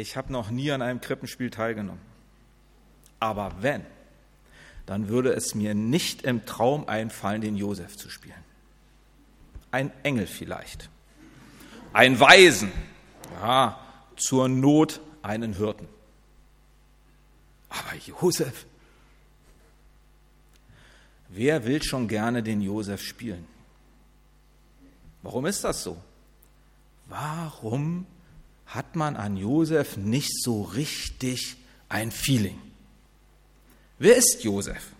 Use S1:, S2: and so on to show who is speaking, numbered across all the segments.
S1: Ich habe noch nie an einem Krippenspiel teilgenommen. Aber wenn, dann würde es mir nicht im Traum einfallen, den Josef zu spielen. Ein Engel vielleicht. Ein Weisen. Ja, zur Not einen Hirten. Aber Josef, wer will schon gerne den Josef spielen? Warum ist das so? Warum hat man an Josef nicht so richtig ein Feeling? Wer ist Josef?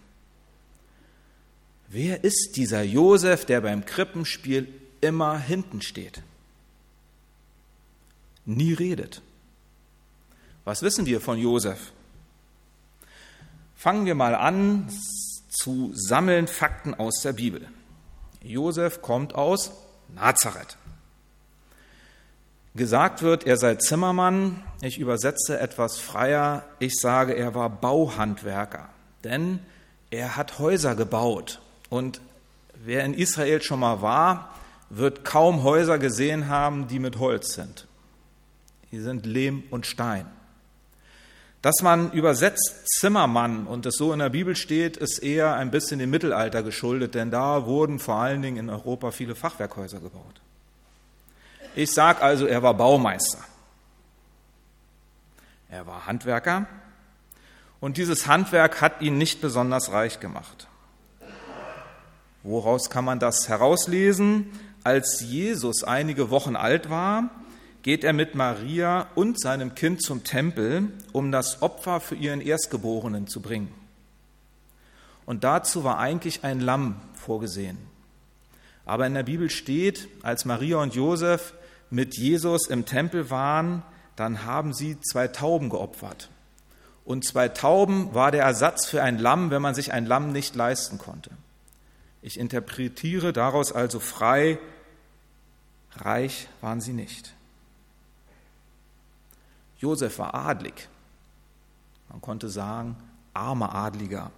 S1: Wer ist dieser Josef, der beim Krippenspiel immer hinten steht? Nie redet. Was wissen wir von Josef? Fangen wir mal an zu sammeln Fakten aus der Bibel. Josef kommt aus Nazareth. Gesagt wird, er sei Zimmermann. Ich übersetze etwas freier. Ich sage, er war Bauhandwerker. Denn er hat Häuser gebaut. Und wer in Israel schon mal war, wird kaum Häuser gesehen haben, die mit Holz sind. Die sind Lehm und Stein. Dass man übersetzt Zimmermann und es so in der Bibel steht, ist eher ein bisschen dem Mittelalter geschuldet, denn da wurden vor allen Dingen in Europa viele Fachwerkhäuser gebaut. Ich sage also, er war Baumeister. Er war Handwerker und dieses Handwerk hat ihn nicht besonders reich gemacht. Woraus kann man das herauslesen? Als Jesus einige Wochen alt war, geht er mit Maria und seinem Kind zum Tempel, um das Opfer für ihren Erstgeborenen zu bringen. Und dazu war eigentlich ein Lamm vorgesehen. Aber in der Bibel steht, als Maria und Josef mit Jesus im Tempel waren, dann haben sie zwei Tauben geopfert. Und zwei Tauben war der Ersatz für ein Lamm, wenn man sich ein Lamm nicht leisten konnte. Ich interpretiere daraus also frei, reich waren sie nicht. Josef war adlig. Man konnte sagen, armer Adliger.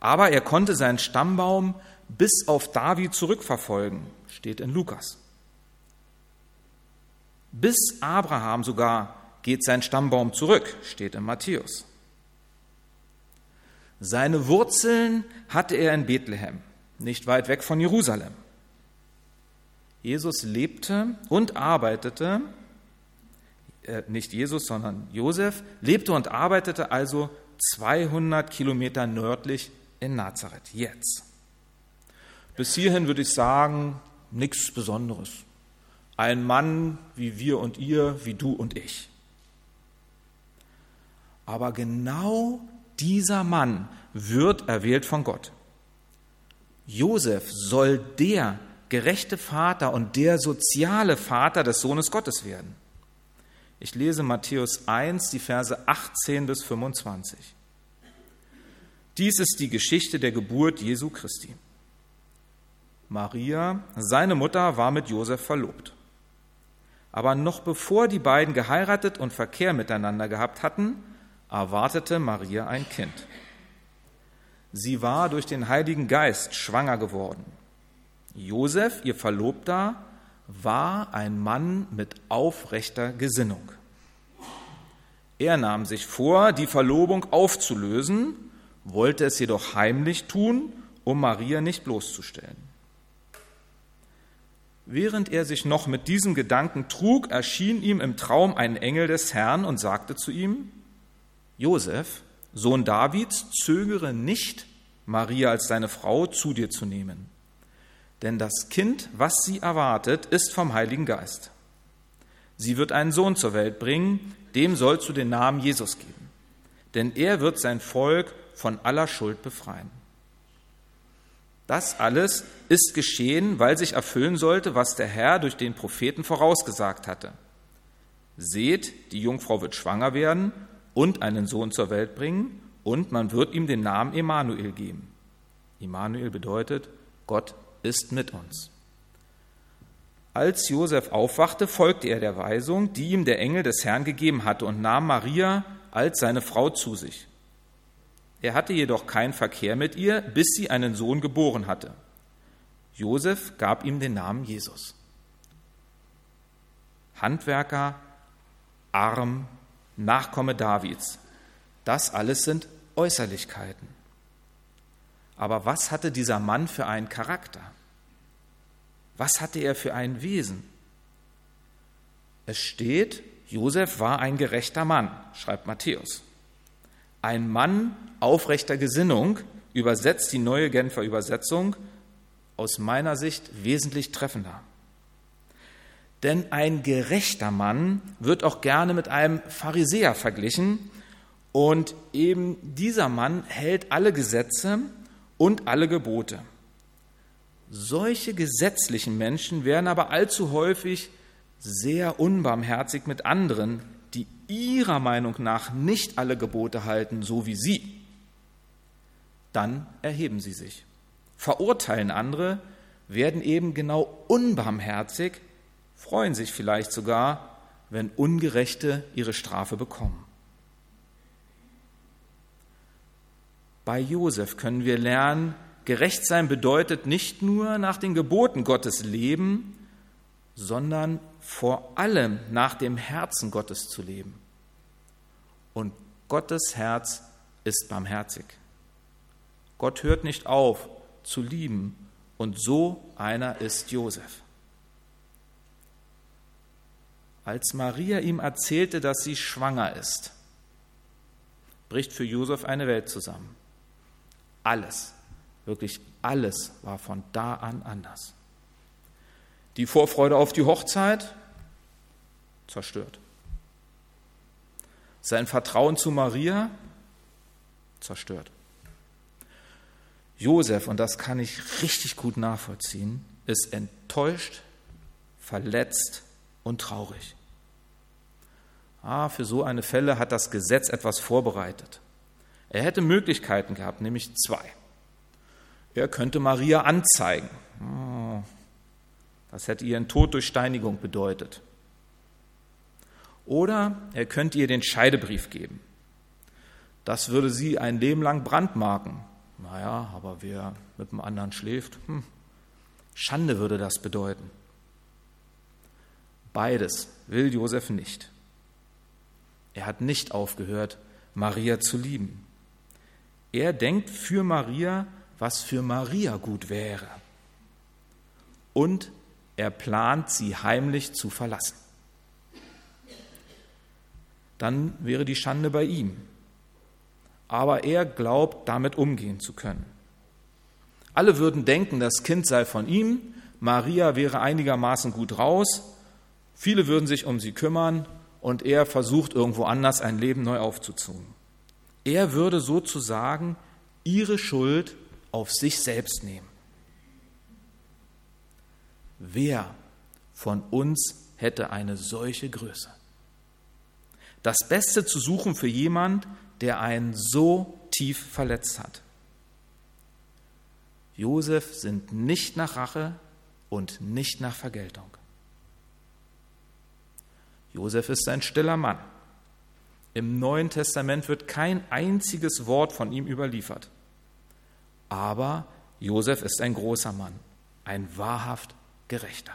S1: Aber er konnte seinen Stammbaum bis auf David zurückverfolgen, steht in Lukas. Bis Abraham sogar geht sein Stammbaum zurück, steht in Matthäus. Seine Wurzeln hatte er in Bethlehem, nicht weit weg von Jerusalem. Jesus lebte und arbeitete äh, nicht Jesus, sondern Josef, lebte und arbeitete also 200 Kilometer nördlich in Nazareth, jetzt. Bis hierhin würde ich sagen, nichts Besonderes. Ein Mann wie wir und ihr, wie du und ich. Aber genau dieser Mann wird erwählt von Gott. Josef soll der gerechte Vater und der soziale Vater des Sohnes Gottes werden. Ich lese Matthäus 1, die Verse 18 bis 25. Dies ist die Geschichte der Geburt Jesu Christi. Maria, seine Mutter, war mit Josef verlobt. Aber noch bevor die beiden geheiratet und Verkehr miteinander gehabt hatten, erwartete Maria ein Kind. Sie war durch den Heiligen Geist schwanger geworden. Josef, ihr Verlobter, war ein Mann mit aufrechter Gesinnung. Er nahm sich vor, die Verlobung aufzulösen, wollte es jedoch heimlich tun, um Maria nicht bloßzustellen. Während er sich noch mit diesem Gedanken trug, erschien ihm im Traum ein Engel des Herrn und sagte zu ihm, Josef, Sohn Davids, zögere nicht, Maria als deine Frau zu dir zu nehmen denn das Kind, was sie erwartet, ist vom Heiligen Geist. Sie wird einen Sohn zur Welt bringen, dem sollst du den Namen Jesus geben, denn er wird sein Volk von aller Schuld befreien. Das alles ist geschehen, weil sich erfüllen sollte, was der Herr durch den Propheten vorausgesagt hatte. Seht, die Jungfrau wird schwanger werden und einen Sohn zur Welt bringen, und man wird ihm den Namen Emanuel geben. Emanuel bedeutet, Gott ist mit uns. Als Josef aufwachte, folgte er der Weisung, die ihm der Engel des Herrn gegeben hatte, und nahm Maria als seine Frau zu sich. Er hatte jedoch keinen Verkehr mit ihr, bis sie einen Sohn geboren hatte. Josef gab ihm den Namen Jesus. Handwerker, arm, Nachkomme Davids. Das alles sind Äußerlichkeiten. Aber was hatte dieser Mann für einen Charakter? Was hatte er für ein Wesen? Es steht, Josef war ein gerechter Mann, schreibt Matthäus. Ein Mann aufrechter Gesinnung übersetzt die neue Genfer Übersetzung aus meiner Sicht wesentlich treffender. Denn ein gerechter Mann wird auch gerne mit einem Pharisäer verglichen. Und eben dieser Mann hält alle Gesetze und alle Gebote. Solche gesetzlichen Menschen werden aber allzu häufig sehr unbarmherzig mit anderen, die ihrer Meinung nach nicht alle Gebote halten, so wie sie. Dann erheben sie sich, verurteilen andere, werden eben genau unbarmherzig, freuen sich vielleicht sogar, wenn Ungerechte ihre Strafe bekommen. Bei Josef können wir lernen, gerecht sein bedeutet nicht nur nach den Geboten Gottes leben, sondern vor allem nach dem Herzen Gottes zu leben. Und Gottes Herz ist barmherzig. Gott hört nicht auf zu lieben, und so einer ist Josef. Als Maria ihm erzählte, dass sie schwanger ist, bricht für Josef eine Welt zusammen. Alles, wirklich alles war von da an anders. Die Vorfreude auf die Hochzeit zerstört. Sein Vertrauen zu Maria zerstört. Josef, und das kann ich richtig gut nachvollziehen, ist enttäuscht, verletzt und traurig. Ah, für so eine Fälle hat das Gesetz etwas vorbereitet. Er hätte Möglichkeiten gehabt, nämlich zwei. Er könnte Maria anzeigen. Oh, das hätte ihren Tod durch Steinigung bedeutet. Oder er könnte ihr den Scheidebrief geben. Das würde sie ein Leben lang brandmarken. Naja, aber wer mit dem anderen schläft, hm, Schande würde das bedeuten. Beides will Josef nicht. Er hat nicht aufgehört, Maria zu lieben. Er denkt für Maria, was für Maria gut wäre. Und er plant, sie heimlich zu verlassen. Dann wäre die Schande bei ihm. Aber er glaubt, damit umgehen zu können. Alle würden denken, das Kind sei von ihm, Maria wäre einigermaßen gut raus, viele würden sich um sie kümmern und er versucht irgendwo anders ein Leben neu aufzuzogen. Er würde sozusagen ihre Schuld auf sich selbst nehmen. Wer von uns hätte eine solche Größe? Das Beste zu suchen für jemand, der einen so tief verletzt hat. Josef sind nicht nach Rache und nicht nach Vergeltung. Josef ist ein stiller Mann. Im Neuen Testament wird kein einziges Wort von ihm überliefert. Aber Josef ist ein großer Mann, ein wahrhaft gerechter.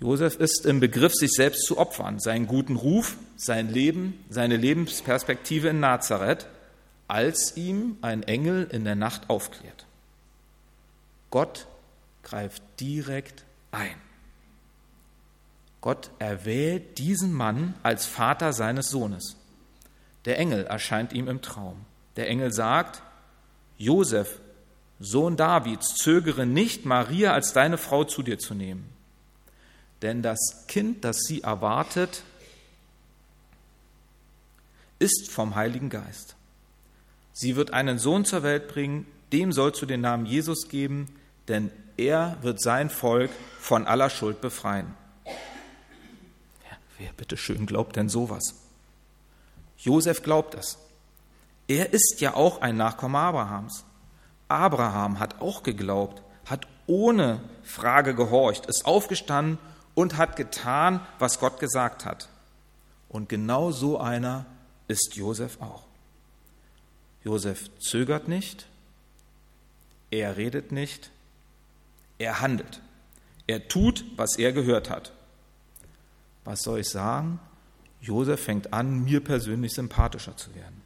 S1: Josef ist im Begriff, sich selbst zu opfern, seinen guten Ruf, sein Leben, seine Lebensperspektive in Nazareth, als ihm ein Engel in der Nacht aufklärt. Gott greift direkt ein. Gott erwählt diesen Mann als Vater seines Sohnes. Der Engel erscheint ihm im Traum. Der Engel sagt, Josef, Sohn Davids, zögere nicht, Maria als deine Frau zu dir zu nehmen. Denn das Kind, das sie erwartet, ist vom Heiligen Geist. Sie wird einen Sohn zur Welt bringen, dem sollst du den Namen Jesus geben, denn er wird sein Volk von aller Schuld befreien. Ja, wer bitteschön glaubt denn sowas? Josef glaubt es. Er ist ja auch ein Nachkomme Abrahams. Abraham hat auch geglaubt, hat ohne Frage gehorcht, ist aufgestanden und hat getan, was Gott gesagt hat. Und genau so einer ist Josef auch. Josef zögert nicht, er redet nicht, er handelt. Er tut, was er gehört hat. Was soll ich sagen? Josef fängt an, mir persönlich sympathischer zu werden.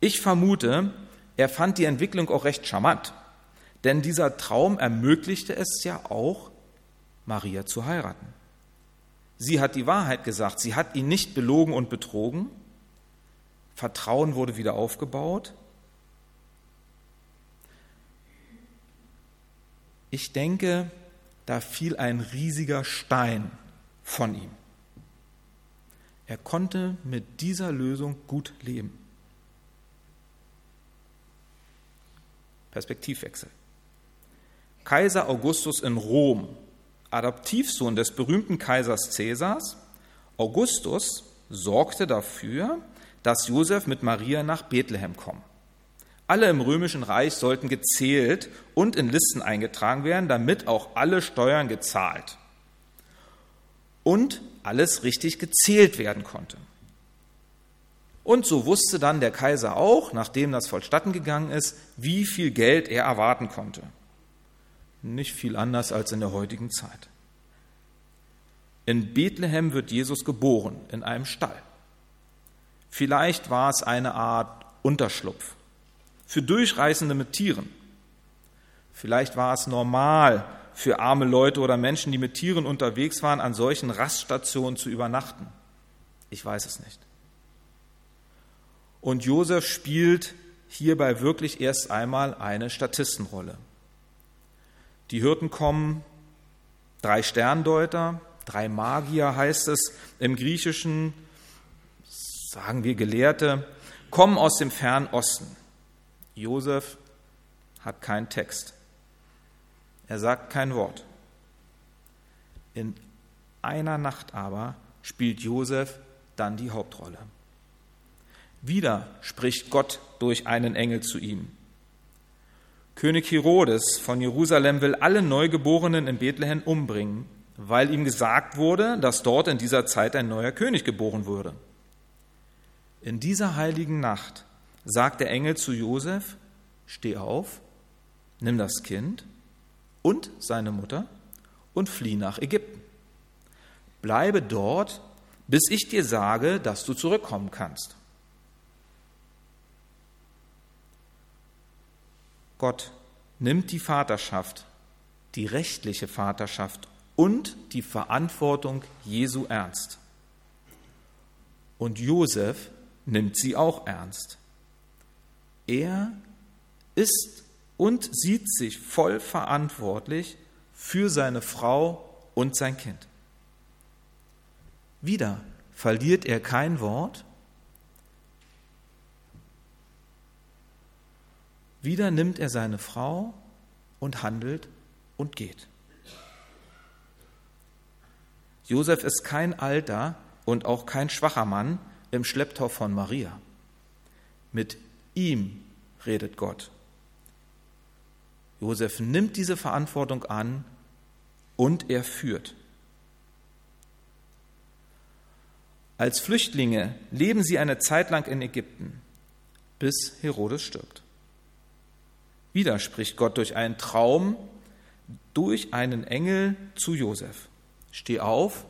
S1: Ich vermute, er fand die Entwicklung auch recht charmant, denn dieser Traum ermöglichte es ja auch, Maria zu heiraten. Sie hat die Wahrheit gesagt, sie hat ihn nicht belogen und betrogen. Vertrauen wurde wieder aufgebaut. Ich denke, da fiel ein riesiger Stein von ihm. Er konnte mit dieser Lösung gut leben. Perspektivwechsel. Kaiser Augustus in Rom, Adoptivsohn des berühmten Kaisers Caesars, Augustus sorgte dafür, dass Josef mit Maria nach Bethlehem kommt. Alle im römischen Reich sollten gezählt und in Listen eingetragen werden, damit auch alle Steuern gezahlt und alles richtig gezählt werden konnte. Und so wusste dann der Kaiser auch, nachdem das vollstatten gegangen ist, wie viel Geld er erwarten konnte. Nicht viel anders als in der heutigen Zeit. In Bethlehem wird Jesus geboren, in einem Stall. Vielleicht war es eine Art Unterschlupf für Durchreisende mit Tieren. Vielleicht war es normal für arme Leute oder Menschen, die mit Tieren unterwegs waren, an solchen Raststationen zu übernachten. Ich weiß es nicht. Und Josef spielt hierbei wirklich erst einmal eine Statistenrolle. Die Hirten kommen, drei Sterndeuter, drei Magier heißt es im Griechischen, sagen wir Gelehrte, kommen aus dem fernen Osten. Josef hat keinen Text. Er sagt kein Wort. In einer Nacht aber spielt Josef dann die Hauptrolle. Wieder spricht Gott durch einen Engel zu ihm. König Herodes von Jerusalem will alle Neugeborenen in Bethlehem umbringen, weil ihm gesagt wurde, dass dort in dieser Zeit ein neuer König geboren würde. In dieser heiligen Nacht sagt der Engel zu Josef, steh auf, nimm das Kind und seine Mutter und flieh nach Ägypten. Bleibe dort, bis ich dir sage, dass du zurückkommen kannst. Gott nimmt die Vaterschaft, die rechtliche Vaterschaft und die Verantwortung Jesu ernst. Und Josef nimmt sie auch ernst. Er ist und sieht sich voll verantwortlich für seine Frau und sein Kind. Wieder verliert er kein Wort, Wieder nimmt er seine Frau und handelt und geht. Josef ist kein alter und auch kein schwacher Mann im Schlepptau von Maria. Mit ihm redet Gott. Josef nimmt diese Verantwortung an und er führt. Als Flüchtlinge leben sie eine Zeit lang in Ägypten, bis Herodes stirbt. Wieder spricht Gott durch einen Traum, durch einen Engel zu Josef. Steh auf,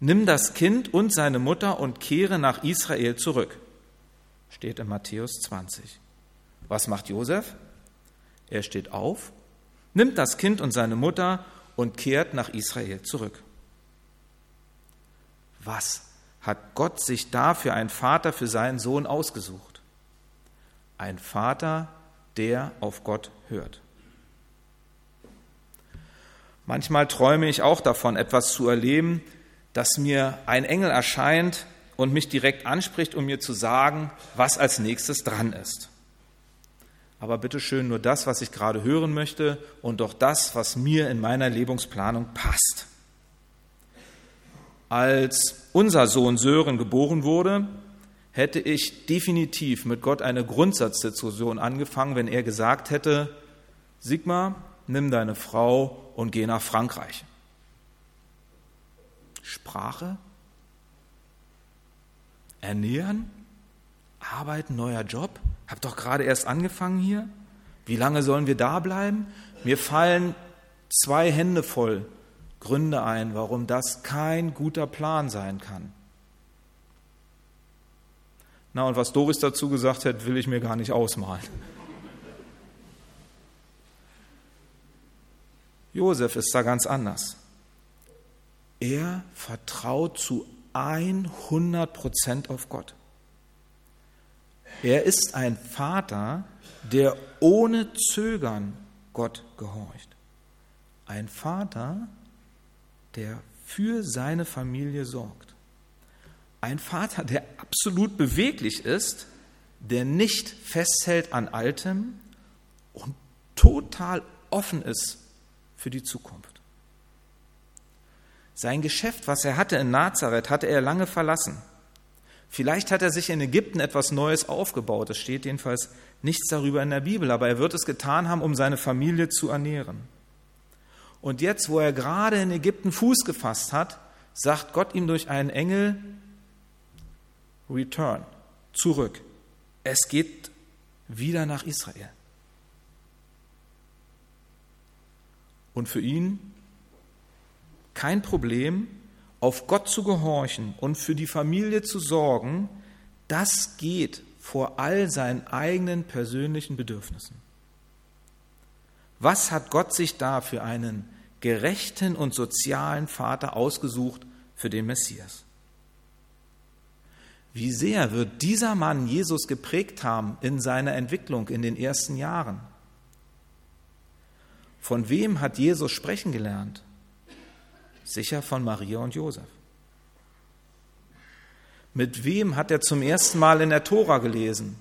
S1: nimm das Kind und seine Mutter und kehre nach Israel zurück. Steht in Matthäus 20. Was macht Josef? Er steht auf, nimmt das Kind und seine Mutter und kehrt nach Israel zurück. Was hat Gott sich da für einen Vater für seinen Sohn ausgesucht? Ein Vater, der auf Gott hört. Manchmal träume ich auch davon, etwas zu erleben, dass mir ein Engel erscheint und mich direkt anspricht, um mir zu sagen, was als nächstes dran ist. Aber bitte schön nur das, was ich gerade hören möchte und doch das, was mir in meiner Lebungsplanung passt. Als unser Sohn Sören geboren wurde, hätte ich definitiv mit Gott eine Grundsatzdiskussion angefangen, wenn er gesagt hätte, Sigmar, nimm deine Frau und geh nach Frankreich. Sprache? Ernähren? Arbeiten, neuer Job? Hab doch gerade erst angefangen hier. Wie lange sollen wir da bleiben? Mir fallen zwei Hände voll Gründe ein, warum das kein guter Plan sein kann. Na, und was Doris dazu gesagt hat, will ich mir gar nicht ausmalen. Josef ist da ganz anders. Er vertraut zu 100 Prozent auf Gott. Er ist ein Vater, der ohne Zögern Gott gehorcht. Ein Vater, der für seine Familie sorgt. Ein Vater, der absolut beweglich ist, der nicht festhält an Altem und total offen ist für die Zukunft. Sein Geschäft, was er hatte in Nazareth, hatte er lange verlassen. Vielleicht hat er sich in Ägypten etwas Neues aufgebaut. Es steht jedenfalls nichts darüber in der Bibel, aber er wird es getan haben, um seine Familie zu ernähren. Und jetzt, wo er gerade in Ägypten Fuß gefasst hat, sagt Gott ihm durch einen Engel, Return, zurück. Es geht wieder nach Israel. Und für ihn kein Problem, auf Gott zu gehorchen und für die Familie zu sorgen, das geht vor all seinen eigenen persönlichen Bedürfnissen. Was hat Gott sich da für einen gerechten und sozialen Vater ausgesucht für den Messias? Wie sehr wird dieser Mann Jesus geprägt haben in seiner Entwicklung in den ersten Jahren? Von wem hat Jesus sprechen gelernt? Sicher von Maria und Josef. Mit wem hat er zum ersten Mal in der Tora gelesen?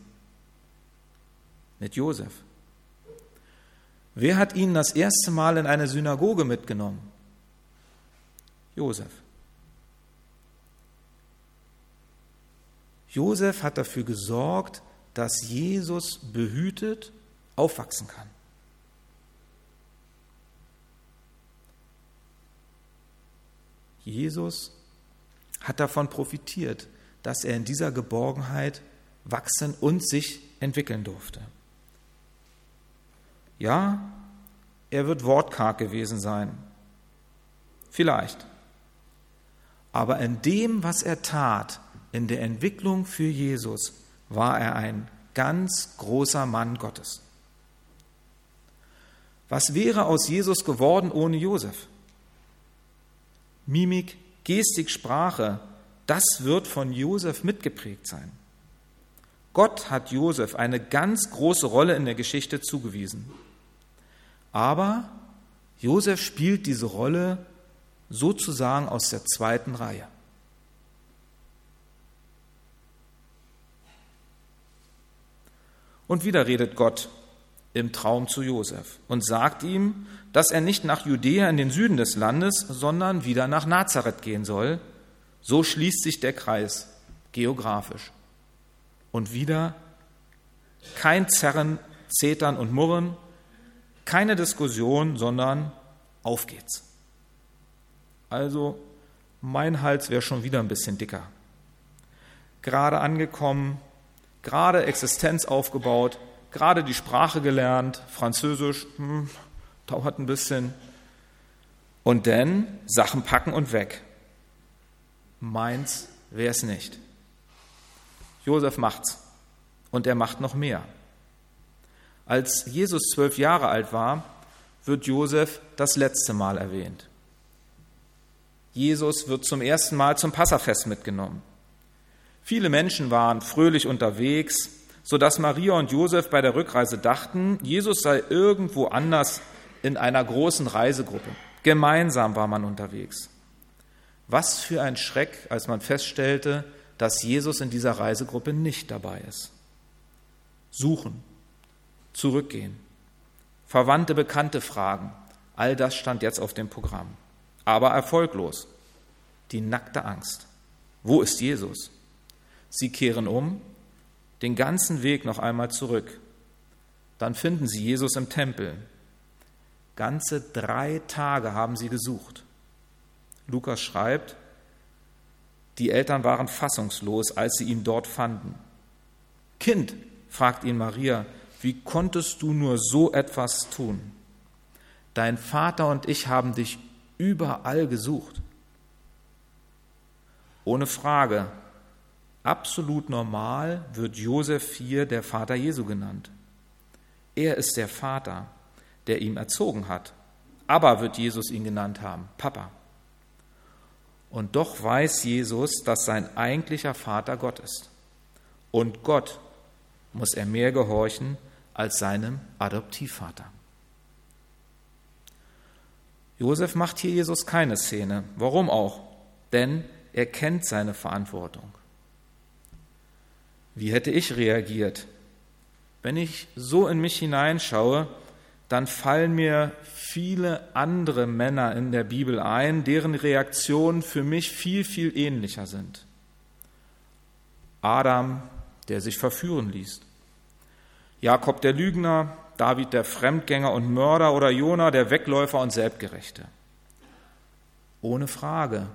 S1: Mit Josef. Wer hat ihn das erste Mal in eine Synagoge mitgenommen? Josef. Josef hat dafür gesorgt, dass Jesus behütet aufwachsen kann. Jesus hat davon profitiert, dass er in dieser Geborgenheit wachsen und sich entwickeln durfte. Ja, er wird wortkarg gewesen sein. Vielleicht. Aber in dem, was er tat, in der Entwicklung für Jesus, war er ein ganz großer Mann Gottes. Was wäre aus Jesus geworden ohne Josef? Mimik, Gestik, Sprache, das wird von Josef mitgeprägt sein. Gott hat Josef eine ganz große Rolle in der Geschichte zugewiesen. Aber Josef spielt diese Rolle sozusagen aus der zweiten Reihe. Und wieder redet Gott im Traum zu Josef und sagt ihm, dass er nicht nach Judäa in den Süden des Landes, sondern wieder nach Nazareth gehen soll. So schließt sich der Kreis geografisch. Und wieder kein Zerren, Zetern und Murren, keine Diskussion, sondern auf geht's. Also, mein Hals wäre schon wieder ein bisschen dicker. Gerade angekommen, gerade Existenz aufgebaut, gerade die Sprache gelernt, Französisch, hm, dauert ein bisschen. Und dann Sachen packen und weg. Meins wäre es nicht. Josef macht's. Und er macht noch mehr. Als Jesus zwölf Jahre alt war, wird Josef das letzte Mal erwähnt. Jesus wird zum ersten Mal zum Passafest mitgenommen. Viele Menschen waren fröhlich unterwegs, sodass Maria und Josef bei der Rückreise dachten, Jesus sei irgendwo anders in einer großen Reisegruppe. Gemeinsam war man unterwegs. Was für ein Schreck, als man feststellte, dass Jesus in dieser Reisegruppe nicht dabei ist. Suchen, zurückgehen, Verwandte, Bekannte fragen, all das stand jetzt auf dem Programm. Aber erfolglos. Die nackte Angst. Wo ist Jesus? Sie kehren um den ganzen Weg noch einmal zurück. Dann finden sie Jesus im Tempel. Ganze drei Tage haben sie gesucht. Lukas schreibt, die Eltern waren fassungslos, als sie ihn dort fanden. Kind, fragt ihn Maria, wie konntest du nur so etwas tun? Dein Vater und ich haben dich überall gesucht. Ohne Frage, absolut normal wird Josef hier der Vater Jesu genannt. Er ist der Vater, der ihn erzogen hat. Aber wird Jesus ihn genannt haben, Papa. Und doch weiß Jesus, dass sein eigentlicher Vater Gott ist. Und Gott muss er mehr gehorchen als seinem Adoptivvater. Josef macht hier Jesus keine Szene. Warum auch? Denn er kennt seine Verantwortung. Wie hätte ich reagiert? Wenn ich so in mich hineinschaue, dann fallen mir viele andere Männer in der Bibel ein, deren Reaktionen für mich viel, viel ähnlicher sind. Adam, der sich verführen ließ. Jakob der Lügner, David der Fremdgänger und Mörder oder Jona der Wegläufer und Selbstgerechte. Ohne Frage,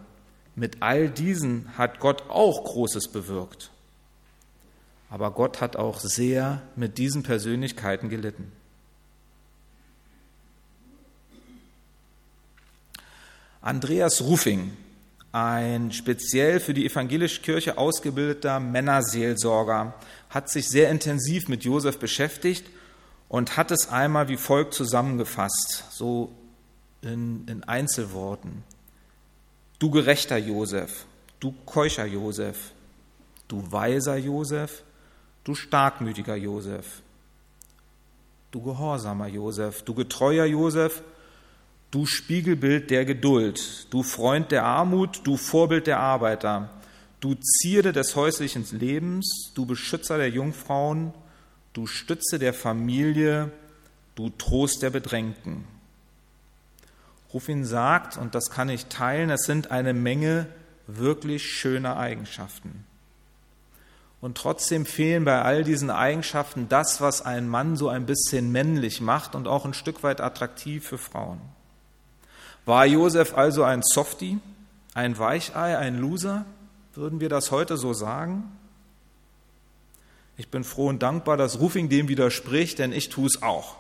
S1: mit all diesen hat Gott auch Großes bewirkt. Aber Gott hat auch sehr mit diesen Persönlichkeiten gelitten. Andreas Rufing, ein speziell für die evangelische Kirche ausgebildeter Männerseelsorger, hat sich sehr intensiv mit Josef beschäftigt und hat es einmal wie folgt zusammengefasst, so in, in Einzelworten. Du gerechter Josef, du keucher Josef, du weiser Josef, du starkmütiger Josef, du gehorsamer Josef, du getreuer Josef, Du Spiegelbild der Geduld, du Freund der Armut, du Vorbild der Arbeiter, du Zierde des häuslichen Lebens, du Beschützer der Jungfrauen, du Stütze der Familie, du Trost der Bedrängten. Rufin sagt, und das kann ich teilen, es sind eine Menge wirklich schöner Eigenschaften. Und trotzdem fehlen bei all diesen Eigenschaften das, was einen Mann so ein bisschen männlich macht und auch ein Stück weit attraktiv für Frauen. War Josef also ein Softie, ein Weichei, ein Loser? Würden wir das heute so sagen? Ich bin froh und dankbar, dass Rufing dem widerspricht, denn ich tue es auch.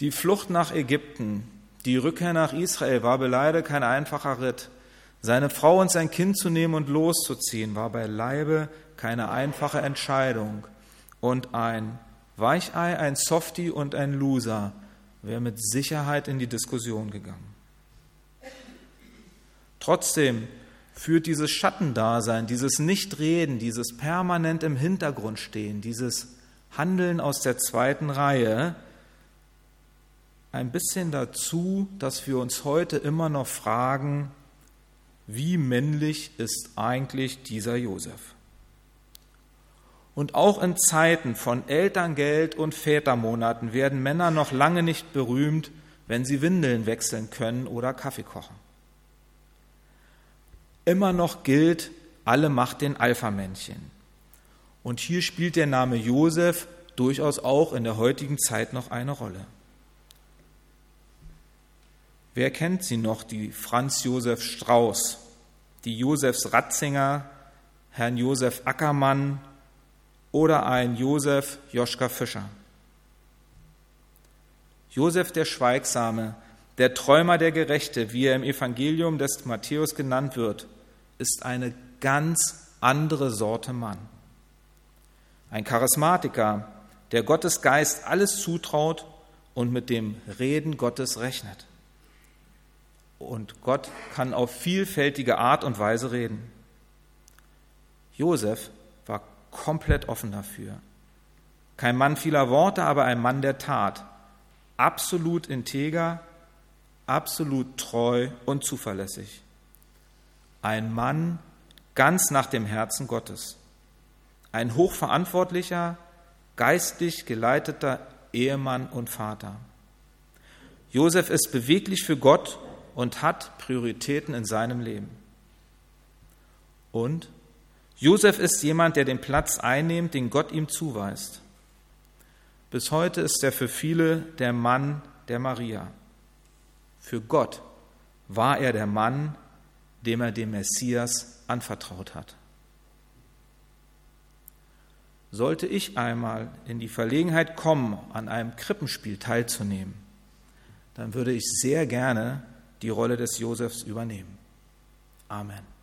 S1: Die Flucht nach Ägypten, die Rückkehr nach Israel war beileibe kein einfacher Ritt. Seine Frau und sein Kind zu nehmen und loszuziehen, war beileibe keine einfache Entscheidung. Und ein Weichei, ein Softie und ein Loser wäre mit Sicherheit in die Diskussion gegangen. Trotzdem führt dieses Schattendasein, dieses Nichtreden, dieses permanent im Hintergrund stehen, dieses Handeln aus der zweiten Reihe ein bisschen dazu, dass wir uns heute immer noch fragen, wie männlich ist eigentlich dieser Josef? Und auch in Zeiten von Elterngeld und Vätermonaten werden Männer noch lange nicht berühmt, wenn sie Windeln wechseln können oder Kaffee kochen. Immer noch gilt, alle Macht den Alpha-Männchen. Und hier spielt der Name Josef durchaus auch in der heutigen Zeit noch eine Rolle. Wer kennt sie noch, die Franz Josef Strauß, die Josefs Ratzinger, Herrn Josef Ackermann oder ein Josef Joschka Fischer. Josef der Schweigsame, der Träumer der Gerechte, wie er im Evangelium des Matthäus genannt wird, ist eine ganz andere Sorte Mann. Ein Charismatiker, der Gottes Geist alles zutraut und mit dem Reden Gottes rechnet. Und Gott kann auf vielfältige Art und Weise reden. Josef komplett offen dafür. Kein Mann vieler Worte, aber ein Mann der Tat. Absolut integer, absolut treu und zuverlässig. Ein Mann ganz nach dem Herzen Gottes. Ein hochverantwortlicher, geistlich geleiteter Ehemann und Vater. Josef ist beweglich für Gott und hat Prioritäten in seinem Leben. Und Josef ist jemand, der den Platz einnimmt, den Gott ihm zuweist. Bis heute ist er für viele der Mann der Maria. Für Gott war er der Mann, dem er den Messias anvertraut hat. Sollte ich einmal in die Verlegenheit kommen, an einem Krippenspiel teilzunehmen, dann würde ich sehr gerne die Rolle des Josefs übernehmen. Amen.